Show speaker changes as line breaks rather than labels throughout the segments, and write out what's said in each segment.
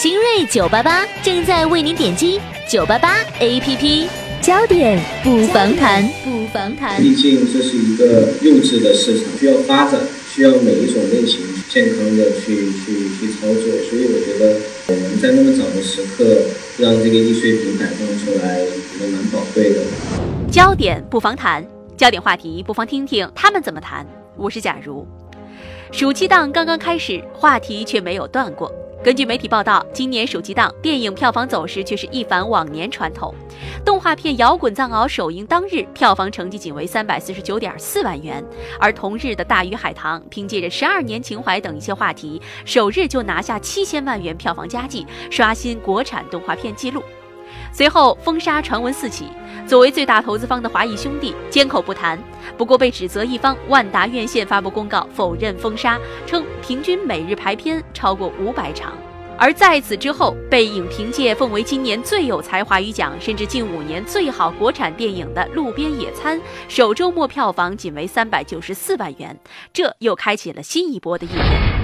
新锐九八八正在为您点击九八八 APP，焦点不妨谈，不妨谈。
毕竟这是一个幼稚的市场，需要发展，需要每一种类型健康的去去去操作。所以我觉得我们在那么早的时刻让这个易碎品摆放出来，也蛮宝贵的。
焦点不妨谈，焦点话题不妨听听他们怎么谈。我是假如，暑期档刚刚开始，话题却没有断过。根据媒体报道，今年暑期档电影票房走势却是一反往年传统。动画片《摇滚藏獒》首映当日，票房成绩仅为三百四十九点四万元，而同日的《大鱼海棠》凭借着十二年情怀等一些话题，首日就拿下七千万元票房佳绩，刷新国产动画片纪录。随后，封杀传闻四起，作为最大投资方的华谊兄弟缄口不谈。不过，被指责一方万达院线发布公告否认封杀，称平均每日排片超过五百场。而在此之后，被影评界奉为今年最有才华与奖，甚至近五年最好国产电影的《路边野餐》，首周末票房仅为三百九十四万元，这又开启了新一波的议论。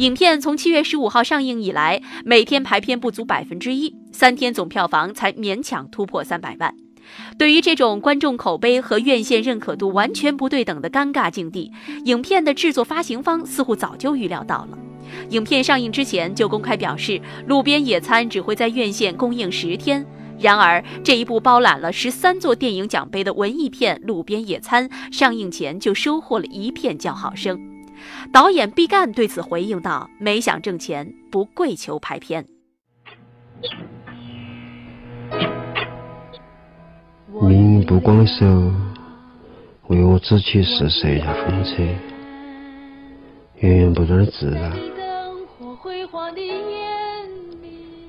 影片从七月十五号上映以来，每天排片不足百分之一，三天总票房才勉强突破三百万。对于这种观众口碑和院线认可度完全不对等的尴尬境地，影片的制作发行方似乎早就预料到了。影片上映之前就公开表示，《路边野餐》只会在院线公映十天。然而，这一部包揽了十三座电影奖杯的文艺片《路边野餐》上映前就收获了一片叫好声。导演毕赣对此回应道：“没想挣钱，不跪求拍片。
命不光手，为我只取是设一下风车，源源不断的自然。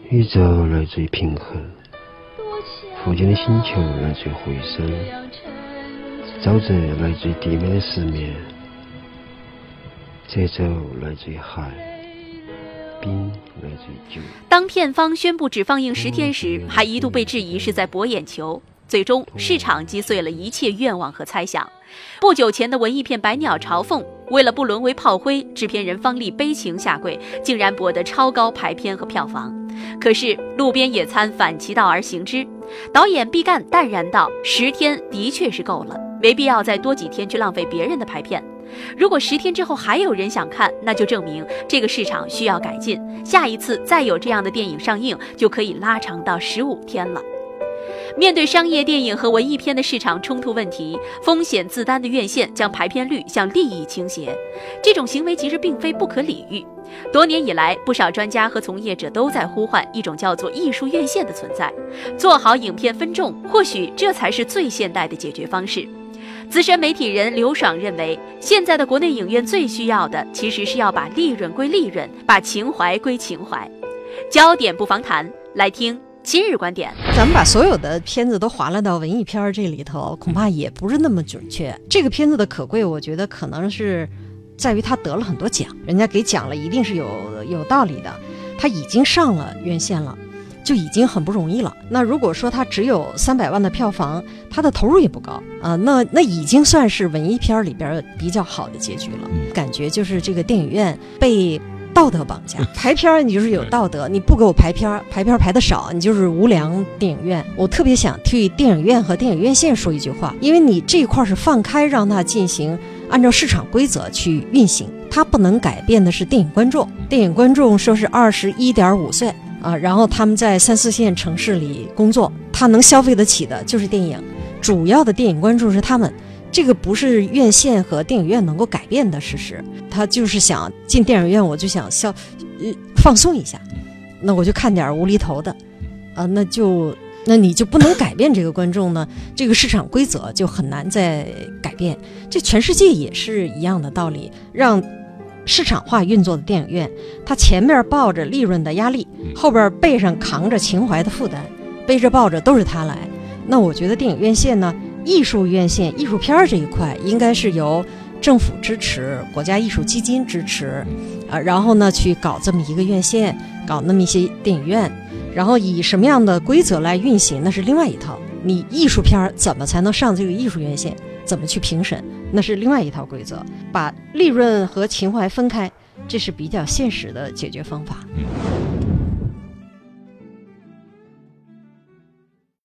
宇宙来自于平衡，附近的星球来自于回声，沼泽来自于地面的石面。”节奏来自于海，冰来自于酒。
当片方宣布只放映十天时，还一度被质疑是在博眼球。最终，市场击碎了一切愿望和猜想。不久前的文艺片《百鸟朝凤》，为了不沦为炮灰，制片人方力悲情下跪，竟然博得超高排片和票房。可是，《路边野餐》反其道而行之，导演毕赣淡然道：“十天的确是够了，没必要再多几天去浪费别人的排片。”如果十天之后还有人想看，那就证明这个市场需要改进。下一次再有这样的电影上映，就可以拉长到十五天了。面对商业电影和文艺片的市场冲突问题，风险自担的院线将排片率向利益倾斜，这种行为其实并非不可理喻。多年以来，不少专家和从业者都在呼唤一种叫做艺术院线的存在，做好影片分众，或许这才是最现代的解决方式。资深媒体人刘爽认为，现在的国内影院最需要的，其实是要把利润归利润，把情怀归情怀。焦点不妨谈，来听今日观点。
咱们把所有的片子都划拉到文艺片这里头，恐怕也不是那么准确。这个片子的可贵，我觉得可能是在于它得了很多奖，人家给奖了，一定是有有道理的。它已经上了院线了。就已经很不容易了。那如果说它只有三百万的票房，它的投入也不高啊，那那已经算是文艺片里边比较好的结局了。感觉就是这个电影院被道德绑架，排片儿你就是有道德，你不给我排片儿，排片儿排的少，你就是无良电影院。我特别想替电影院和电影院线说一句话，因为你这一块是放开让它进行，按照市场规则去运行，它不能改变的是电影观众。电影观众说是二十一点五岁。啊，然后他们在三四线城市里工作，他能消费得起的就是电影，主要的电影观众是他们，这个不是院线和电影院能够改变的事实。他就是想进电影院，我就想消，呃，放松一下，那我就看点无厘头的，啊，那就那你就不能改变这个观众呢，这个市场规则就很难再改变。这全世界也是一样的道理，让。市场化运作的电影院，它前面抱着利润的压力，后边背上扛着情怀的负担，背着抱着都是它来。那我觉得电影院线呢，艺术院线、艺术片儿这一块，应该是由政府支持、国家艺术基金支持，啊，然后呢去搞这么一个院线，搞那么一些电影院，然后以什么样的规则来运行，那是另外一套。你艺术片儿怎么才能上这个艺术院线？怎么去评审？那是另外一套规则，把利润和情怀分开，这是比较现实的解决方法。